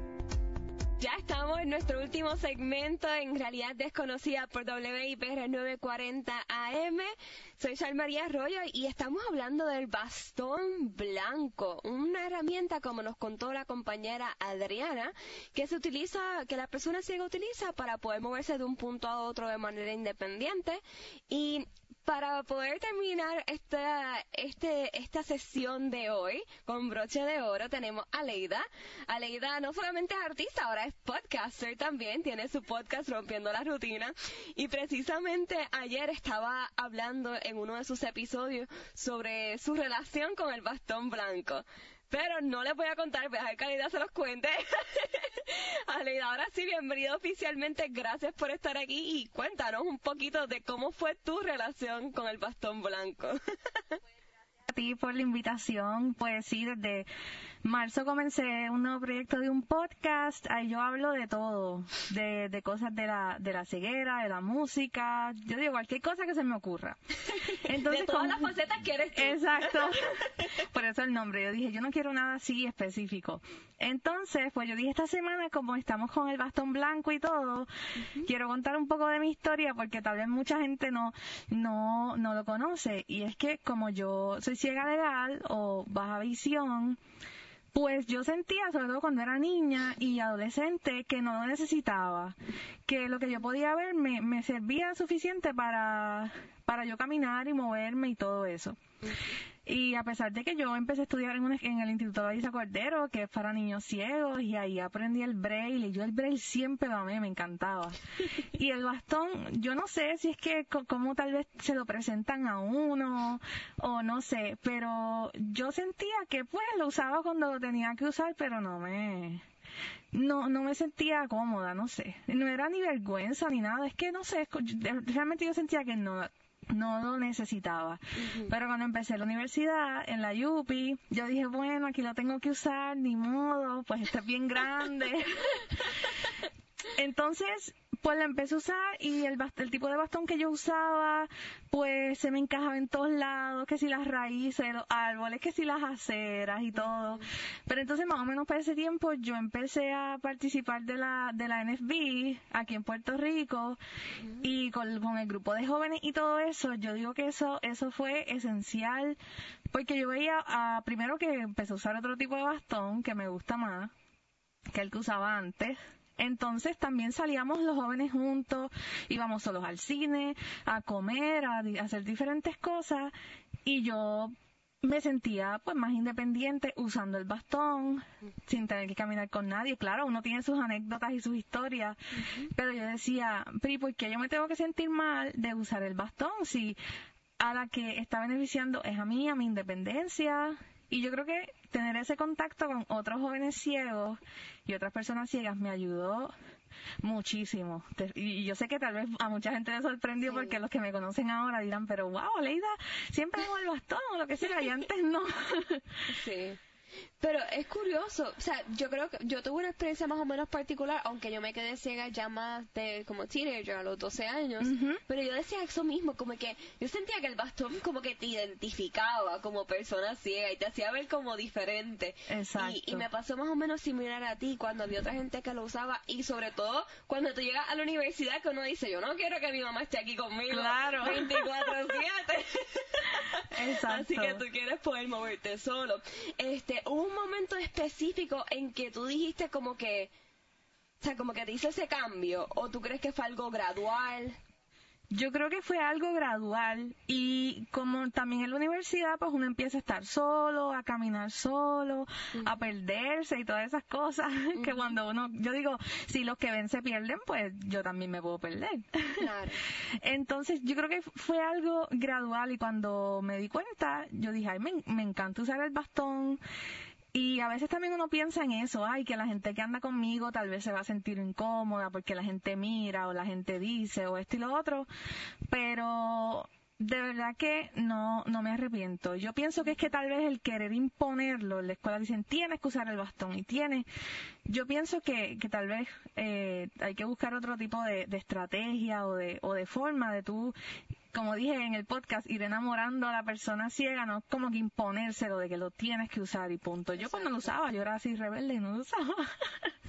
Ya estamos en nuestro último segmento en Realidad Desconocida por WIPR 940 AM. Soy Sal María Arroyo y estamos hablando del bastón blanco, una herramienta como nos contó la compañera Adriana, que se utiliza, que la persona ciega utiliza para poder moverse de un punto a otro de manera independiente y para poder terminar esta, este, esta sesión de hoy con broche de oro tenemos a Leida. Aleida no solamente es artista, ahora es podcaster también, tiene su podcast Rompiendo la Rutina y precisamente ayer estaba hablando en uno de sus episodios sobre su relación con el bastón blanco. Pero no les voy a contar, voy a dejar que Aleida se los cuente. Aleida, ahora sí, bienvenido oficialmente. Gracias por estar aquí y cuéntanos un poquito de cómo fue tu relación con el bastón blanco. a ti por la invitación. Pues sí, desde marzo comencé un nuevo proyecto de un podcast. Ahí yo hablo de todo, de, de cosas de la, de la ceguera, de la música. Yo digo cualquier cosa que se me ocurra. Entonces, de todas las facetas que eres Exacto. Por eso el nombre. Yo dije, yo no quiero nada así específico. Entonces, pues yo dije esta semana, como estamos con el bastón blanco y todo, quiero contar un poco de mi historia porque tal vez mucha gente no, no, no lo conoce. Y es que como yo soy ciega legal o baja visión, pues yo sentía, sobre todo cuando era niña y adolescente, que no lo necesitaba, que lo que yo podía ver me, me servía suficiente para, para yo caminar y moverme y todo eso. Y a pesar de que yo empecé a estudiar en, en el Instituto de Cordero, que es para niños ciegos, y ahí aprendí el braille, y yo el braille siempre lo amé, me encantaba. Y el bastón, yo no sé si es que como tal vez se lo presentan a uno, o no sé, pero yo sentía que pues lo usaba cuando lo tenía que usar, pero no me, no, no me sentía cómoda, no sé. No era ni vergüenza ni nada, es que no sé, realmente yo sentía que no, no lo necesitaba. Pero cuando empecé la universidad, en la UPI, yo dije, bueno, aquí lo tengo que usar, ni modo, pues está bien grande. Entonces, pues la empecé a usar y el, el tipo de bastón que yo usaba, pues se me encajaba en todos lados, que si las raíces los árboles, que si las aceras y todo. Pero entonces más o menos para ese tiempo yo empecé a participar de la, de la NFB aquí en Puerto Rico y con, con el grupo de jóvenes y todo eso, yo digo que eso, eso fue esencial porque yo veía a, primero que empecé a usar otro tipo de bastón que me gusta más que el que usaba antes entonces también salíamos los jóvenes juntos, íbamos solos al cine, a comer, a, hacer diferentes cosas y yo me sentía pues más independiente usando el bastón, sin tener que caminar con nadie. Claro, uno tiene sus anécdotas y sus historias, pero yo decía, pero ¿por qué yo me tengo que sentir mal de usar el bastón si a la que está beneficiando es a mí, a mi independencia? Y yo creo que tener ese contacto con otros jóvenes ciegos y otras personas ciegas me ayudó muchísimo. Y yo sé que tal vez a mucha gente le sorprendió porque los que me conocen ahora dirán, pero wow, Leida, siempre hago el bastón o lo que sea, y antes no. Sí. Pero es curioso, o sea, yo creo que yo tuve una experiencia más o menos particular, aunque yo me quedé ciega ya más de como teenager a los 12 años, pero yo decía eso mismo, como que yo sentía que el bastón como que te identificaba como persona ciega y te hacía ver como diferente. Exacto. Y, me pasó más o menos similar a ti cuando vi otra gente que lo usaba y sobre todo cuando tú llegas a la universidad que uno dice, yo no quiero que mi mamá esté aquí conmigo claro. 24/7. Exacto. Así que tú quieres poder moverte solo. Este, hubo un momento específico en que tú dijiste como que, o sea, como que te hizo ese cambio, o tú crees que fue algo gradual. Yo creo que fue algo gradual y como también en la universidad pues uno empieza a estar solo, a caminar solo, a perderse y todas esas cosas que cuando uno, yo digo, si los que ven se pierden pues yo también me puedo perder. Claro. Entonces yo creo que fue algo gradual y cuando me di cuenta yo dije, ay, me, me encanta usar el bastón y a veces también uno piensa en eso, ay, que la gente que anda conmigo tal vez se va a sentir incómoda porque la gente mira o la gente dice o esto y lo otro, pero de verdad que no, no me arrepiento. Yo pienso que es que tal vez el querer imponerlo, en la escuela dicen tienes que usar el bastón y tienes. Yo pienso que, que tal vez eh, hay que buscar otro tipo de, estrategia o de, o de forma de tú como dije en el podcast, ir enamorando a la persona ciega, no como que imponérselo de que lo tienes que usar y punto. Yo cuando lo usaba, yo era así rebelde y no lo usaba.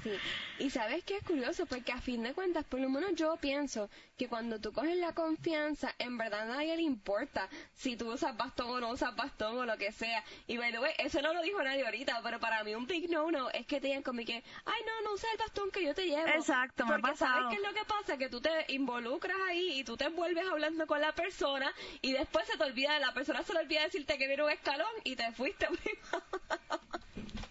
Sí, y sabes que es curioso porque a fin de cuentas, por lo menos yo pienso que cuando tú coges la confianza, en verdad a nadie le importa si tú usas bastón o no usas bastón o lo que sea. Y by the way, eso no lo dijo nadie ahorita, pero para mí un big no no es que te digan como que, ay no, no usa el bastón que yo te llevo. Exacto, me porque ha pasado. sabes qué es lo que pasa, que tú te involucras ahí y tú te envuelves hablando con la persona y después se te olvida, la persona se le olvida decirte que viene un escalón y te fuiste.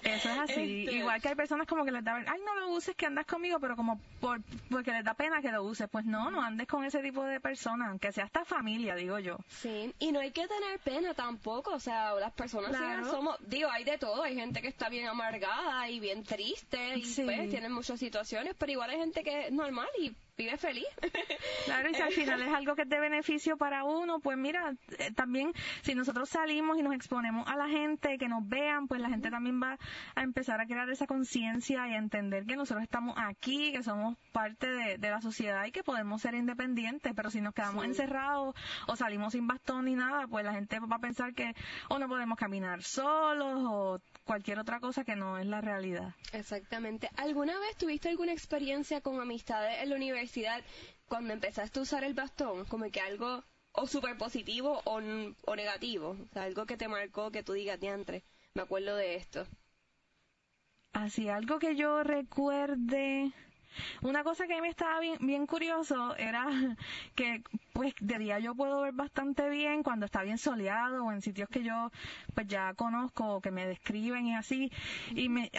Eso es así. Este- Igual que hay personas como que les da, ay, no lo uses, que andas conmigo, pero como por, porque les da pena que lo uses. Pues no, no andes con ese tipo de personas, aunque sea hasta familia, digo yo. Sí, y no hay que tener pena tampoco, o sea, las personas Claro. somos, digo, hay de todo, hay gente que está bien amargada y bien triste y Sí. pues tienen muchas situaciones, pero igual hay gente que es normal y vive feliz. Claro, y si al final es algo que es de beneficio para uno, pues mira, eh, también si nosotros salimos y nos exponemos a la gente, que nos vean, pues la gente también va a empezar a crear esa conciencia y a entender que nosotros estamos aquí, que somos parte de, de la sociedad y que podemos ser independientes, pero si nos quedamos Sí. encerrados o salimos sin bastón ni nada, pues la gente va a pensar que o no podemos caminar solos o cualquier otra cosa que no es la realidad. Exactamente. ¿Alguna vez tuviste alguna experiencia con amistades en la universidad cuando empezaste a usar el bastón? Como que algo o súper positivo o, o negativo, algo que te marcó, que tú digas, diantre, me acuerdo de esto. Así, algo que yo recuerde. Una cosa que me estaba bien, bien curioso era que pues de día yo puedo ver bastante bien cuando está bien soleado o en sitios que yo pues ya conozco o que me describen y así y me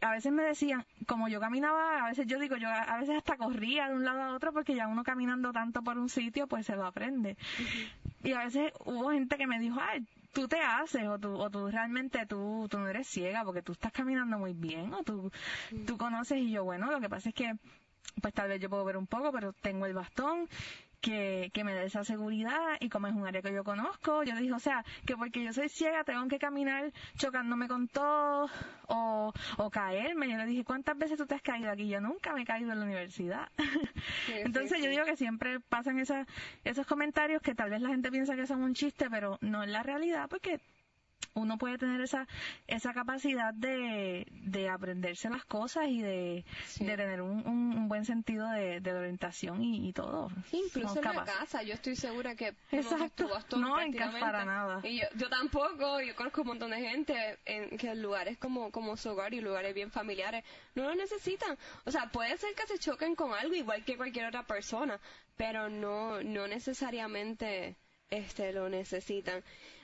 a, veces me decían, como yo caminaba, a veces yo digo, yo a, a veces hasta corría de un lado a otro porque ya uno caminando tanto por un sitio pues se lo aprende. Y a veces hubo gente que me dijo, ay, tú te haces o tú, o tú realmente tú, tú no eres ciega porque tú estás caminando muy bien o tú, tú conoces y yo, bueno, lo que pasa es que pues tal vez yo puedo ver un poco, pero tengo el bastón que, que me dé esa seguridad y como es un área que yo conozco, yo dije, o sea, que porque yo soy ciega tengo que caminar chocándome con todo o, o caerme. Yo le dije, ¿cuántas veces tú te has caído aquí? Yo nunca me he caído en la universidad. Sí, Entonces sí, yo sí. digo que siempre pasan esa, esos comentarios que tal vez la gente piensa que son un chiste, pero no es la realidad porque uno puede tener esa esa capacidad de, de aprenderse las cosas y de, Sí. de tener un, un, un buen sentido de, de orientación y, y todo. Incluso en la casa, yo estoy segura que no Exacto. en casa para nada. Y yo, yo tampoco, yo conozco un montón de gente en que lugares como, como su hogar y lugares bien familiares no lo necesitan. O sea, puede ser que se choquen con algo igual que cualquier otra persona, pero no, no necesariamente este lo necesitan.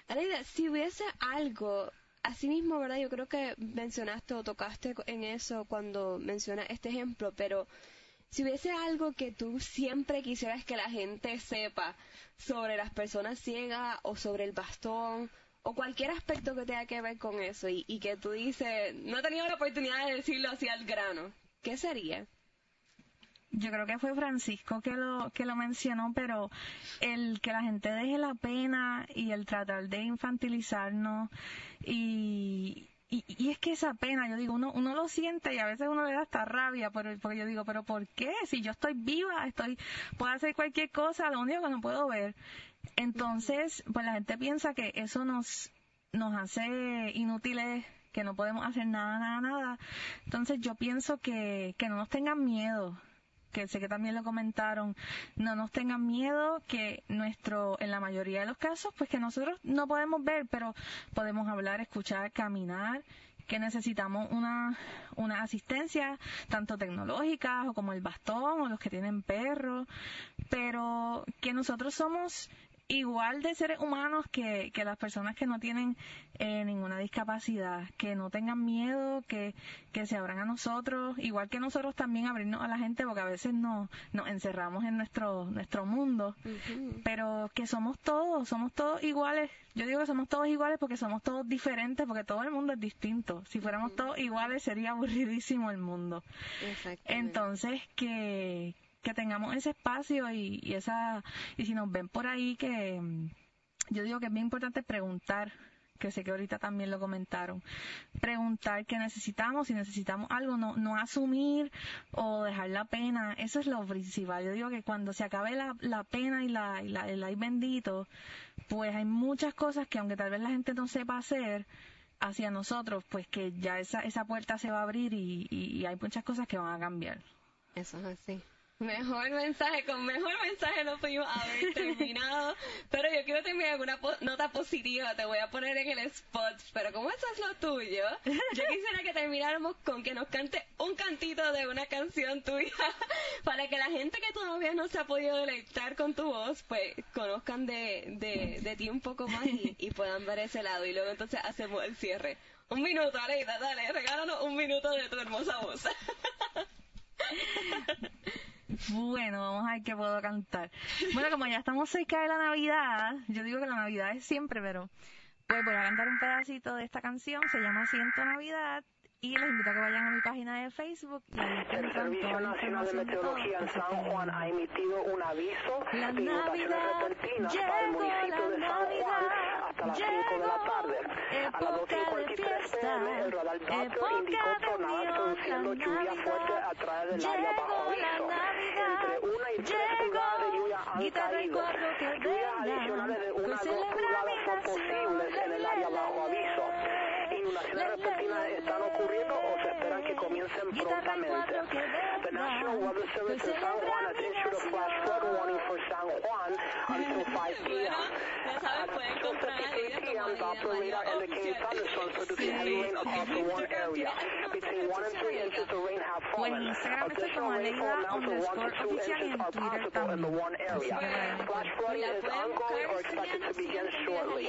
Aleida, si hubiese algo, así mismo, ¿verdad? Yo creo que mencionaste o tocaste en eso cuando mencionas este ejemplo, pero si hubiese algo que tú siempre quisieras que la gente sepa sobre las personas ciegas o sobre el bastón o cualquier aspecto que tenga que ver con eso y, y que tú dices, no he tenido la oportunidad de decirlo así al grano, ¿qué sería? Yo creo que fue Francisco que lo, que lo mencionó, pero el que la gente deje la pena y el tratar de infantilizarnos y, y, y, es que esa pena, yo digo, uno, uno lo siente y a veces uno le da hasta rabia, porque yo digo, pero ¿por qué? Si yo estoy viva, estoy, puedo hacer cualquier cosa, lo único que no puedo ver. Entonces, pues la gente piensa que eso nos, nos hace inútiles, que no podemos hacer nada, nada, nada. Entonces yo pienso que, que no nos tengan miedo, que sé que también lo comentaron, no nos tengan miedo que nuestro, en la mayoría de los casos, pues que nosotros no podemos ver, pero podemos hablar, escuchar, caminar, que necesitamos una, una asistencia, tanto tecnológica o como el bastón o los que tienen perros, pero que nosotros somos igual de seres humanos que, que las personas que no tienen eh, ninguna discapacidad, que no tengan miedo, que, que se abran a nosotros, igual que nosotros también abrirnos a la gente, porque a veces nos, nos encerramos en nuestro, nuestro mundo, pero que somos todos, somos todos iguales. Yo digo que somos todos iguales porque somos todos diferentes, porque todo el mundo es distinto. Si fuéramos todos iguales sería aburridísimo el mundo. Entonces, que, que tengamos ese espacio y, esa y si nos ven por ahí que mm, yo digo que es bien importante preguntar que sé que ahorita también lo comentaron, preguntar qué necesitamos, si necesitamos algo, no, no asumir o dejar la pena, eso es lo principal. Yo digo que cuando se acabe la, la pena y, la, y la, el ay bendito, pues hay muchas cosas que aunque tal vez la gente no sepa hacer, hacia nosotros, pues que ya esa, esa puerta se va a abrir y, y hay muchas cosas que van a cambiar. Eso es así. Mejor mensaje, con mejor mensaje no pudimos haber terminado. pero yo quiero terminar con una nota positiva, te voy a poner en el spot. Pero como eso es lo tuyo, yo quisiera que termináramos con que nos cante un cantito de una canción tuya para que la gente que todavía no se ha podido deleitar con tu voz, pues conozcan de, de, de ti un poco más y, y, puedan ver ese lado. Y luego entonces hacemos el cierre. Un minuto, Aleida, dale, regálanos un minuto de tu hermosa voz. Bueno, vamos a ver qué puedo cantar. Bueno, como ya estamos cerca de la Navidad, yo digo que la Navidad es siempre, pero pues voy a cantar un pedacito de esta canción, se llama Siento Navidad y les invito a que vayan a mi página de Facebook y ahí El Servicio Nacional de Meteorología en San Juan ha emitido un aviso la de inundaciones repentinas para el municipio de San Juan hasta las 5 de la tarde. A las 2.53 pm, el radar Doppler indicó tornados produciendo lluvia fuerte a través del área bajo aviso. Entre 1 y 3 pulgadas de lluvia han caído. Lluvias adicionales de 1 a 2 pulgadas son posibles en el área bajo aviso inundaciones repentinas están ocurriendo o se esperan que comiencen prontamente. The National Weather Service in San Juan has issued a flash flood warning for San Juan until 5 p.m. At 2.53 p.m., Doppler radar indicated thunderstorms producing heavy rain across the Warren area. Between 1 and 3 inches of rain have fallen. Additional rainfall amounts of 1 to 2 inches are possible in the Warren area. Flash flooding is ongoing or expected to begin shortly.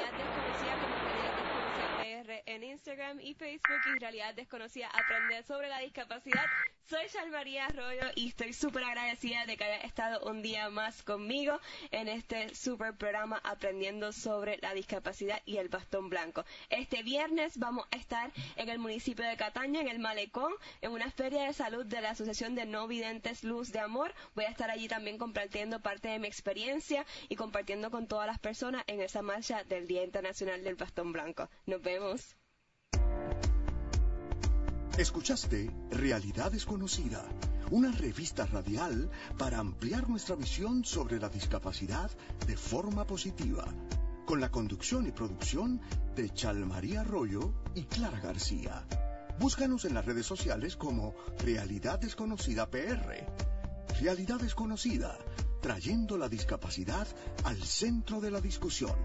En Instagram y Facebook y Realidad Desconocida Aprender sobre la Discapacidad. Soy María Arroyo y estoy súper agradecida de que haya estado un día más conmigo en este super programa Aprendiendo sobre la Discapacidad y el Bastón Blanco. Este viernes vamos a estar en el municipio de Cataña, en el Malecón, en una feria de salud de la Asociación de No Videntes Luz de Amor. Voy a estar allí también compartiendo parte de mi experiencia y compartiendo con todas las personas en esa marcha del Día Internacional del Bastón Blanco. Nos vemos. Escuchaste Realidad Desconocida, una revista radial para ampliar nuestra visión sobre la discapacidad de forma positiva, con la conducción y producción de Chalmaría Arroyo y Clara García. Búscanos en las redes sociales como Realidad Desconocida PR. Realidad Desconocida, trayendo la discapacidad al centro de la discusión.